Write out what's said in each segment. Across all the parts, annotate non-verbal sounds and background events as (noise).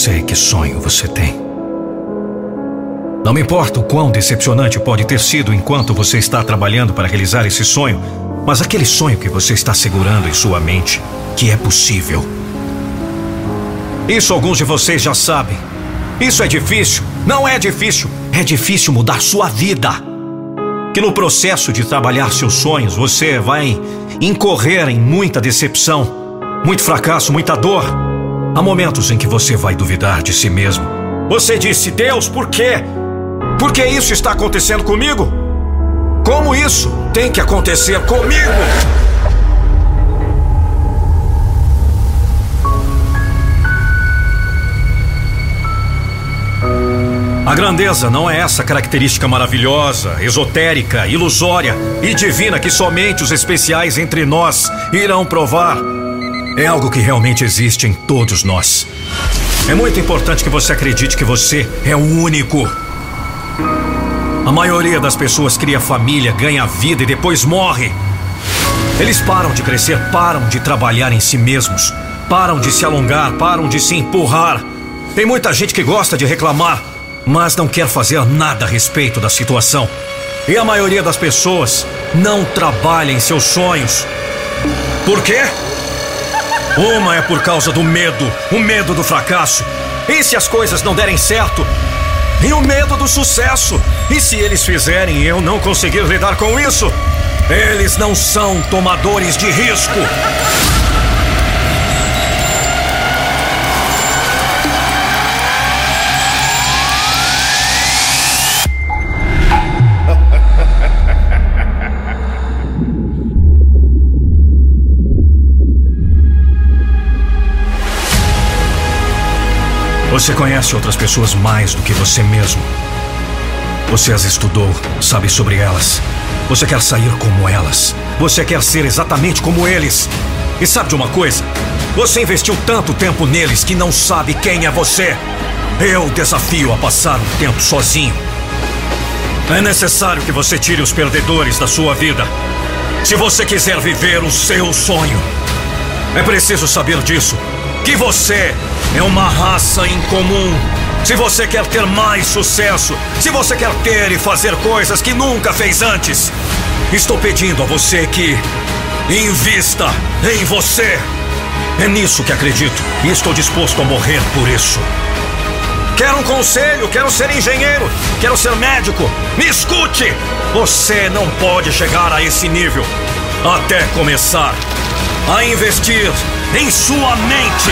Sei que sonho você tem. Não me importa o quão decepcionante pode ter sido enquanto você está trabalhando para realizar esse sonho, mas aquele sonho que você está segurando em sua mente, que é possível. Isso alguns de vocês já sabem. Isso é difícil. Não é difícil. É difícil mudar sua vida. Que no processo de trabalhar seus sonhos você vai incorrer em muita decepção, muito fracasso, muita dor. Há momentos em que você vai duvidar de si mesmo. Você disse, Deus, por quê? Por que isso está acontecendo comigo? Como isso tem que acontecer comigo? A grandeza não é essa característica maravilhosa, esotérica, ilusória e divina que somente os especiais entre nós irão provar. É algo que realmente existe em todos nós. É muito importante que você acredite que você é o único. A maioria das pessoas cria família, ganha vida e depois morre. Eles param de crescer, param de trabalhar em si mesmos, param de se alongar, param de se empurrar. Tem muita gente que gosta de reclamar, mas não quer fazer nada a respeito da situação. E a maioria das pessoas não trabalha em seus sonhos. Por quê? Uma é por causa do medo, o medo do fracasso. E se as coisas não derem certo? E o medo do sucesso. E se eles fizerem e eu não conseguir lidar com isso? Eles não são tomadores de risco. Você conhece outras pessoas mais do que você mesmo. Você as estudou, sabe sobre elas. Você quer sair como elas. Você quer ser exatamente como eles. E sabe de uma coisa? Você investiu tanto tempo neles que não sabe quem é você. Eu desafio a passar um tempo sozinho. É necessário que você tire os perdedores da sua vida. Se você quiser viver o seu sonho, é preciso saber disso. Que você é uma raça incomum. Se você quer ter mais sucesso, se você quer ter e fazer coisas que nunca fez antes, estou pedindo a você que invista em você. É nisso que acredito e estou disposto a morrer por isso. Quero um conselho, quero ser engenheiro, quero ser médico. Me escute! Você não pode chegar a esse nível até começar a investir em sua mente.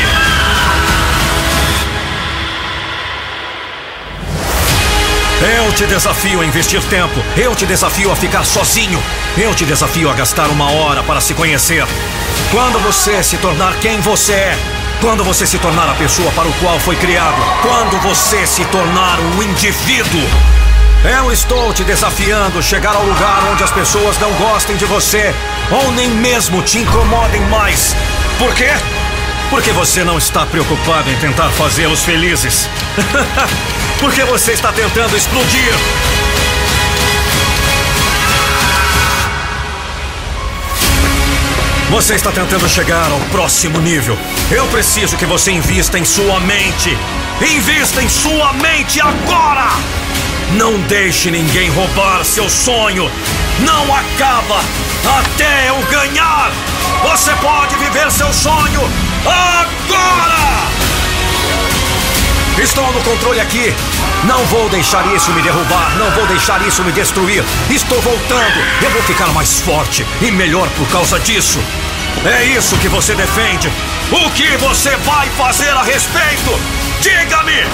Eu te desafio a investir tempo. Eu te desafio a ficar sozinho. Eu te desafio a gastar uma hora para se conhecer. Quando você se tornar quem você é. Quando você se tornar a pessoa para o qual foi criado. Quando você se tornar um indivíduo. Eu estou te desafiando a chegar ao lugar onde as pessoas não gostem de você ou nem mesmo te incomodem mais. Por quê? Porque você não está preocupado em tentar fazê-los felizes. (laughs) Porque você está tentando explodir. Você está tentando chegar ao próximo nível. Eu preciso que você invista em sua mente. Invista em sua mente agora! Não deixe ninguém roubar seu sonho. Não acaba até eu ganhar. Você pode viver seu sonho agora! Estou no controle aqui. Não vou deixar isso me derrubar, não vou deixar isso me destruir. Estou voltando. Eu vou ficar mais forte e melhor por causa disso. É isso que você defende. O que você vai fazer a respeito? Diga-me!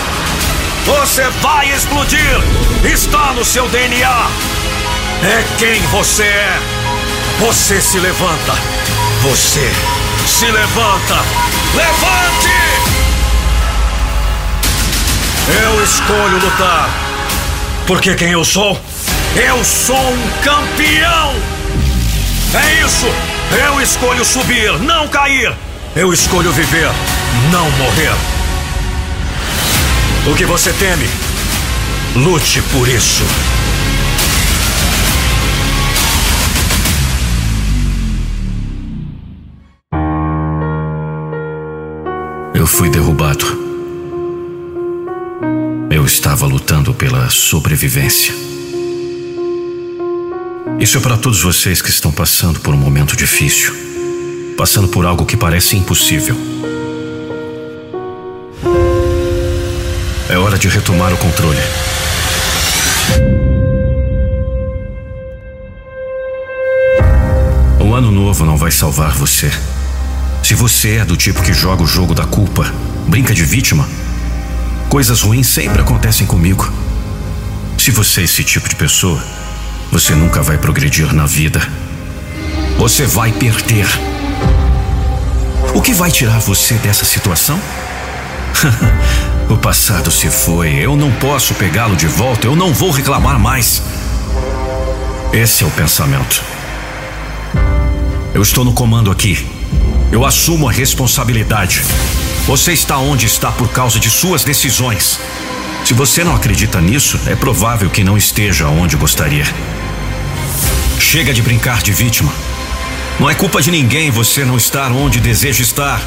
Você vai explodir! Está no seu DNA! É quem você é! Você se levanta. Você se levanta. Levante! Eu escolho lutar. Porque quem eu sou? Eu sou um campeão! É isso! Eu escolho subir, não cair! Eu escolho viver, não morrer! O que você teme? Lute por isso! Eu fui derrubado. Estava lutando pela sobrevivência. Isso é para todos vocês que estão passando por um momento difícil, passando por algo que parece impossível. É hora de retomar o controle. O ano novo não vai salvar você. Se você é do tipo que joga o jogo da culpa, brinca de vítima, coisas ruins sempre acontecem comigo. Se você é esse tipo de pessoa, você nunca vai progredir na vida. Você vai perder. O que vai tirar você dessa situação? (laughs) o passado se foi. Eu não posso pegá-lo de volta. Eu não vou reclamar mais. Esse é o pensamento. Eu estou no comando aqui. Eu assumo a responsabilidade. Você está onde está por causa de suas decisões. Se você não acredita nisso, é provável que não esteja onde gostaria. Chega de brincar de vítima. Não é culpa de ninguém você não estar onde deseja estar.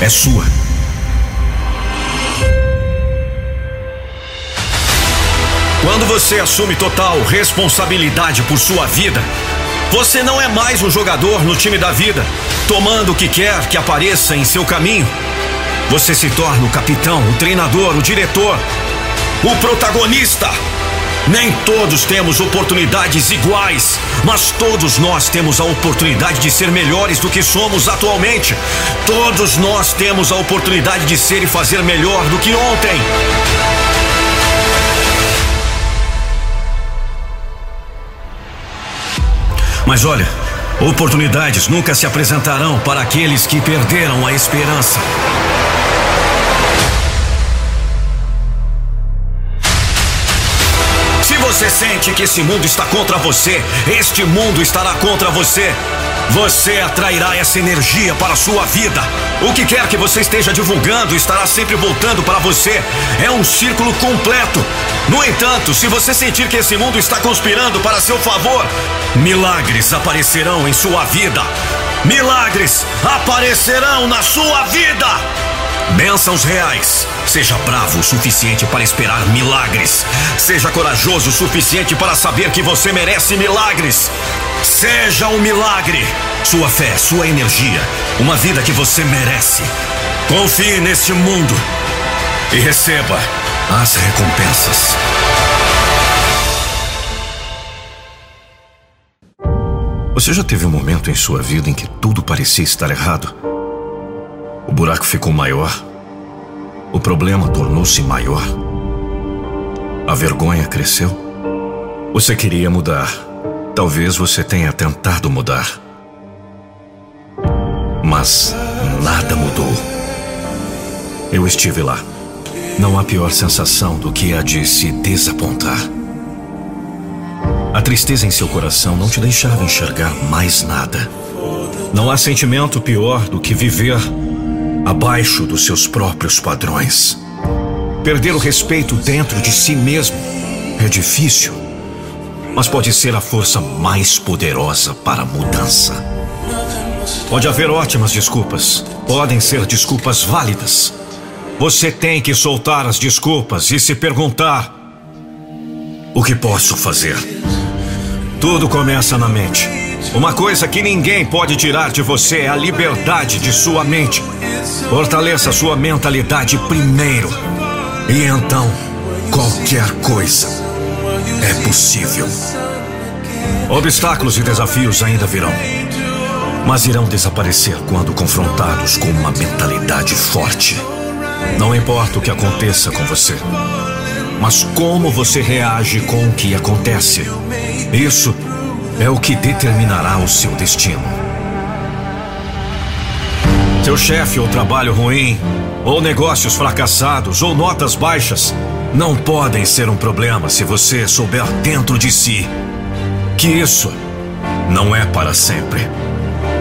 É sua. Quando você assume total responsabilidade por sua vida, você não é mais um jogador no time da vida, tomando o que quer que apareça em seu caminho. Você se torna o capitão, o treinador, o diretor, o protagonista. Nem todos temos oportunidades iguais, mas todos nós temos a oportunidade de ser melhores do que somos atualmente. Todos nós temos a oportunidade de ser e fazer melhor do que ontem. Mas olha, oportunidades nunca se apresentarão para aqueles que perderam a esperança. Você sente que esse mundo está contra você, este mundo estará contra você. Você atrairá essa energia para a sua vida. O que quer que você esteja divulgando estará sempre voltando para você. É um círculo completo. No entanto, se você sentir que esse mundo está conspirando para seu favor, milagres aparecerão em sua vida. Milagres aparecerão na sua vida. Bênçãos reais. Seja bravo o suficiente para esperar milagres. Seja corajoso o suficiente para saber que você merece milagres. Seja um milagre. Sua fé, sua energia. Uma vida que você merece. Confie neste mundo e receba as recompensas. Você já teve um momento em sua vida em que tudo parecia estar errado? O buraco ficou maior. O problema tornou-se maior. A vergonha cresceu. Você queria mudar. Talvez você tenha tentado mudar. Mas nada mudou. Eu estive lá. Não há pior sensação do que a de se desapontar. A tristeza em seu coração não te deixava enxergar mais nada. Não há sentimento pior do que viver abaixo dos seus próprios padrões. Perder o respeito dentro de si mesmo é difícil, mas pode ser a força mais poderosa para a mudança. Pode haver ótimas desculpas, podem ser desculpas válidas. Você tem que soltar as desculpas e se perguntar: o que posso fazer? Tudo começa na mente. Uma coisa que ninguém pode tirar de você é a liberdade de sua mente. Fortaleça sua mentalidade primeiro. E então, qualquer coisa é possível. Obstáculos e desafios ainda virão. Mas irão desaparecer quando confrontados com uma mentalidade forte. Não importa o que aconteça com você, mas como você reage com o que acontece. Isso é o que determinará o seu destino. Seu chefe ou trabalho ruim, ou negócios fracassados, ou notas baixas, não podem ser um problema se você souber dentro de si que isso não é para sempre.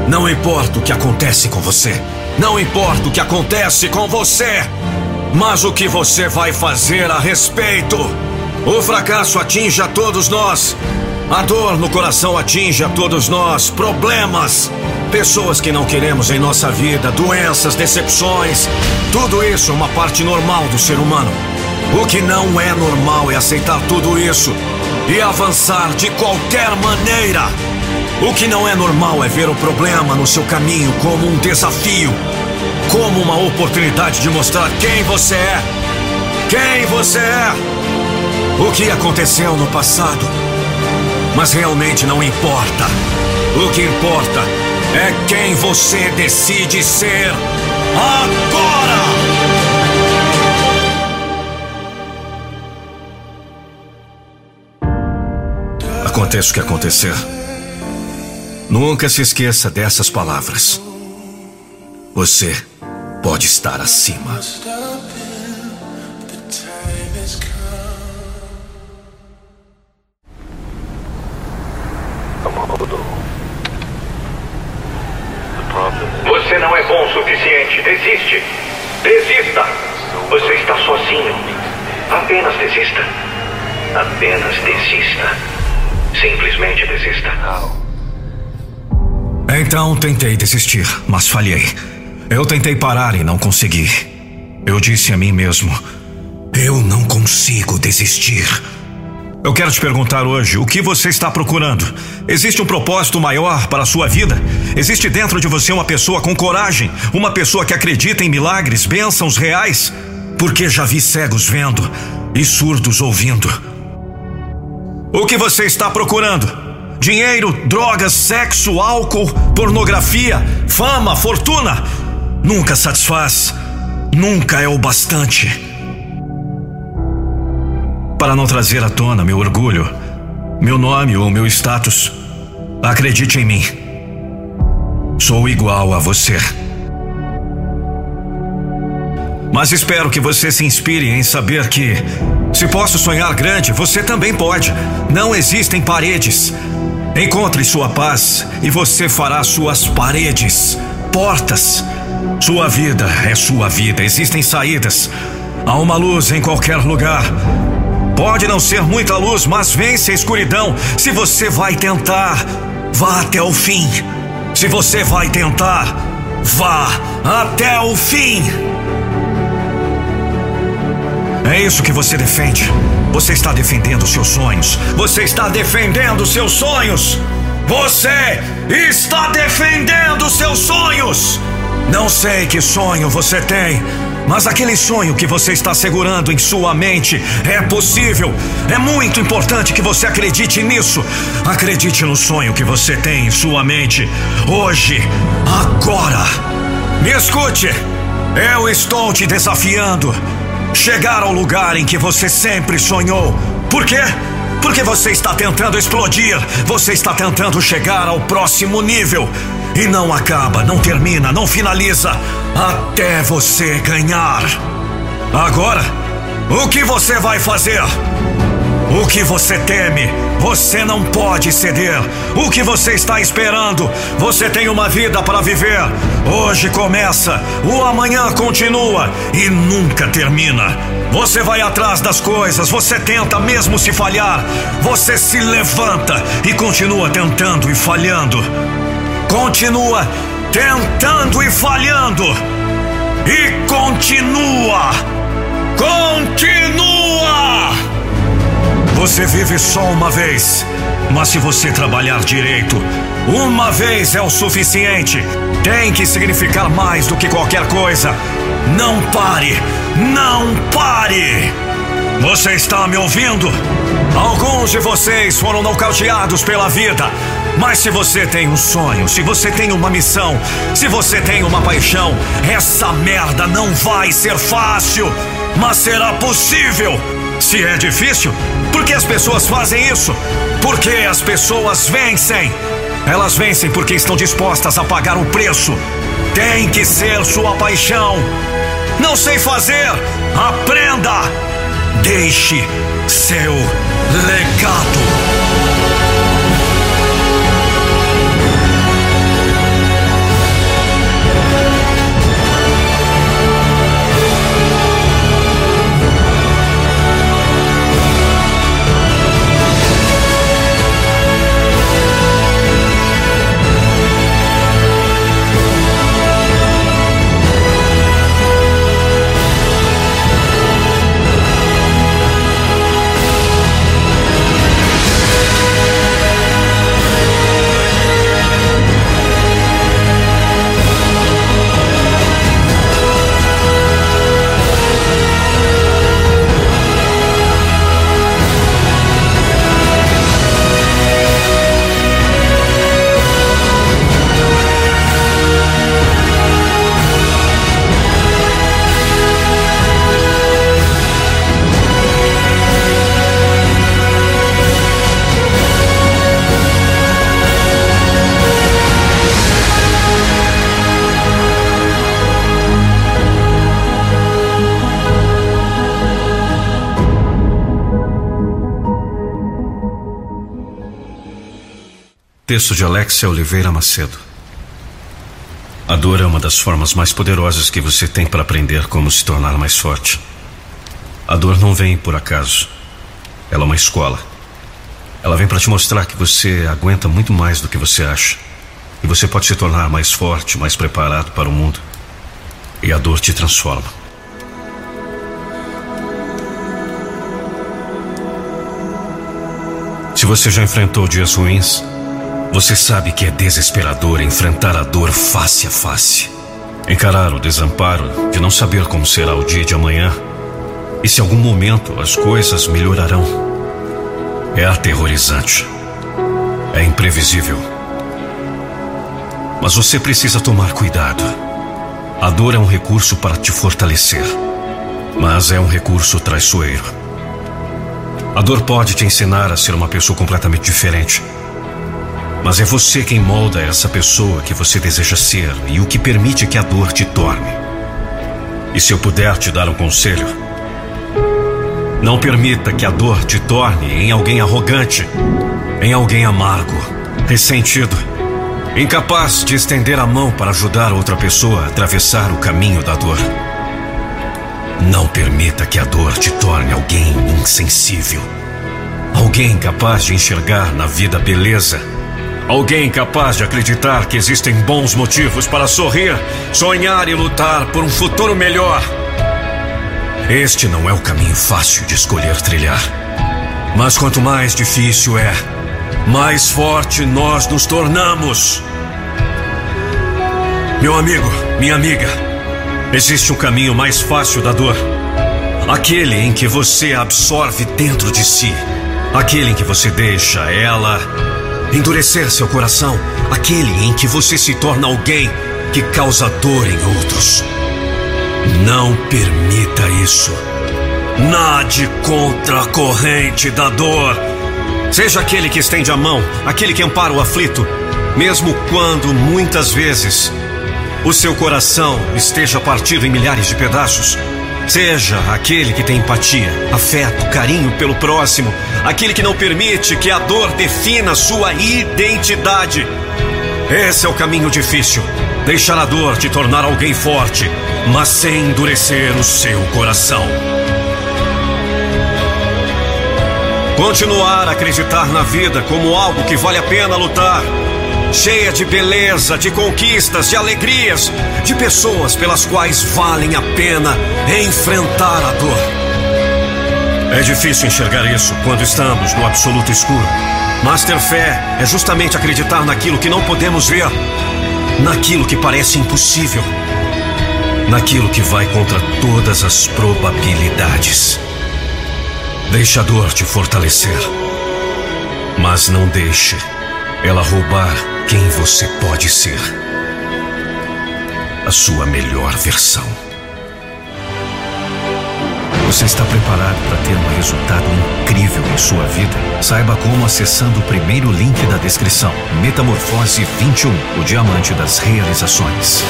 Não importa o que acontece com você, não importa o que acontece com você, mas o que você vai fazer a respeito. O fracasso atinge a todos nós. A dor no coração atinge a todos nós. Problemas, pessoas que não queremos em nossa vida, doenças, decepções. Tudo isso é uma parte normal do ser humano. O que não é normal é aceitar tudo isso e avançar de qualquer maneira. O que não é normal é ver o problema no seu caminho como um desafio, como uma oportunidade de mostrar quem você é. Quem você é. O que aconteceu no passado. Mas realmente não importa. O que importa é quem você decide ser agora! Aconteça o que acontecer. Nunca se esqueça dessas palavras. Você pode estar acima. Desiste. Desista. Você está sozinho. Apenas desista. Apenas desista. Simplesmente desista. Então tentei desistir, mas falhei. Eu tentei parar e não consegui. Eu disse a mim mesmo: Eu não consigo desistir. Eu quero te perguntar hoje: o que você está procurando? Existe um propósito maior para a sua vida? Existe dentro de você uma pessoa com coragem? Uma pessoa que acredita em milagres, bênçãos reais? Porque já vi cegos vendo e surdos ouvindo. O que você está procurando? Dinheiro, drogas, sexo, álcool, pornografia, fama, fortuna? Nunca satisfaz. Nunca é o bastante para não trazer à tona meu orgulho, meu nome ou meu status. Acredite em mim. Sou igual a você. Mas espero que você se inspire em saber que, se posso sonhar grande, você também pode. Não existem paredes. Encontre sua paz e você fará suas paredes, portas. Sua vida é sua vida, existem saídas. Há uma luz em qualquer lugar. Pode não ser muita luz, mas vence a escuridão. Se você vai tentar, vá até o fim. Se você vai tentar, vá até o fim. É isso que você defende. Você está defendendo seus sonhos. Você está defendendo seus sonhos. Você está defendendo seus sonhos. Não sei que sonho você tem. Mas aquele sonho que você está segurando em sua mente é possível. É muito importante que você acredite nisso. Acredite no sonho que você tem em sua mente. Hoje, agora. Me escute. Eu estou te desafiando. Chegar ao lugar em que você sempre sonhou. Por quê? Porque você está tentando explodir, você está tentando chegar ao próximo nível. E não acaba, não termina, não finaliza até você ganhar. Agora, o que você vai fazer? O que você teme, você não pode ceder. O que você está esperando, você tem uma vida para viver. Hoje começa, o amanhã continua e nunca termina. Você vai atrás das coisas, você tenta mesmo se falhar. Você se levanta e continua tentando e falhando. Continua tentando e falhando. E continua. Continua. Você vive só uma vez. Mas se você trabalhar direito, uma vez é o suficiente. Tem que significar mais do que qualquer coisa. Não pare! Não pare! Você está me ouvindo? Alguns de vocês foram nocauteados pela vida. Mas se você tem um sonho, se você tem uma missão, se você tem uma paixão, essa merda não vai ser fácil, mas será possível. Se é difícil, por que as pessoas fazem isso? Porque as pessoas vencem. Elas vencem porque estão dispostas a pagar o preço. Tem que ser sua paixão. Não sei fazer. Aprenda. Deixe seu legado. Texto de Alexia Oliveira Macedo. A dor é uma das formas mais poderosas que você tem para aprender como se tornar mais forte. A dor não vem por acaso. Ela é uma escola. Ela vem para te mostrar que você aguenta muito mais do que você acha. E você pode se tornar mais forte, mais preparado para o mundo. E a dor te transforma. Se você já enfrentou dias ruins, você sabe que é desesperador enfrentar a dor face a face. Encarar o desamparo de não saber como será o dia de amanhã e se algum momento as coisas melhorarão. É aterrorizante. É imprevisível. Mas você precisa tomar cuidado. A dor é um recurso para te fortalecer, mas é um recurso traiçoeiro. A dor pode te ensinar a ser uma pessoa completamente diferente mas é você quem molda essa pessoa que você deseja ser e o que permite que a dor te torne. E se eu puder te dar um conselho, não permita que a dor te torne em alguém arrogante, em alguém amargo, ressentido, incapaz de estender a mão para ajudar outra pessoa a atravessar o caminho da dor. Não permita que a dor te torne alguém insensível, alguém capaz de enxergar na vida beleza Alguém capaz de acreditar que existem bons motivos para sorrir, sonhar e lutar por um futuro melhor. Este não é o caminho fácil de escolher trilhar. Mas quanto mais difícil é, mais forte nós nos tornamos. Meu amigo, minha amiga, existe um caminho mais fácil da dor. Aquele em que você absorve dentro de si. Aquele em que você deixa ela endurecer seu coração, aquele em que você se torna alguém que causa dor em outros. Não permita isso. Nade contra a corrente da dor. Seja aquele que estende a mão, aquele que ampara o aflito, mesmo quando muitas vezes o seu coração esteja partido em milhares de pedaços. Seja aquele que tem empatia, afeto, carinho pelo próximo, aquele que não permite que a dor defina sua identidade. Esse é o caminho difícil. Deixar a dor te tornar alguém forte, mas sem endurecer o seu coração. Continuar a acreditar na vida como algo que vale a pena lutar cheia de beleza, de conquistas, de alegrias, de pessoas pelas quais valem a pena enfrentar a dor. É difícil enxergar isso quando estamos no absoluto escuro. Mas ter fé é justamente acreditar naquilo que não podemos ver, naquilo que parece impossível, naquilo que vai contra todas as probabilidades. Deixe a dor te fortalecer, mas não deixe ela roubar quem você pode ser. A sua melhor versão. Você está preparado para ter um resultado incrível em sua vida? Saiba como acessando o primeiro link da descrição. Metamorfose 21, o diamante das realizações.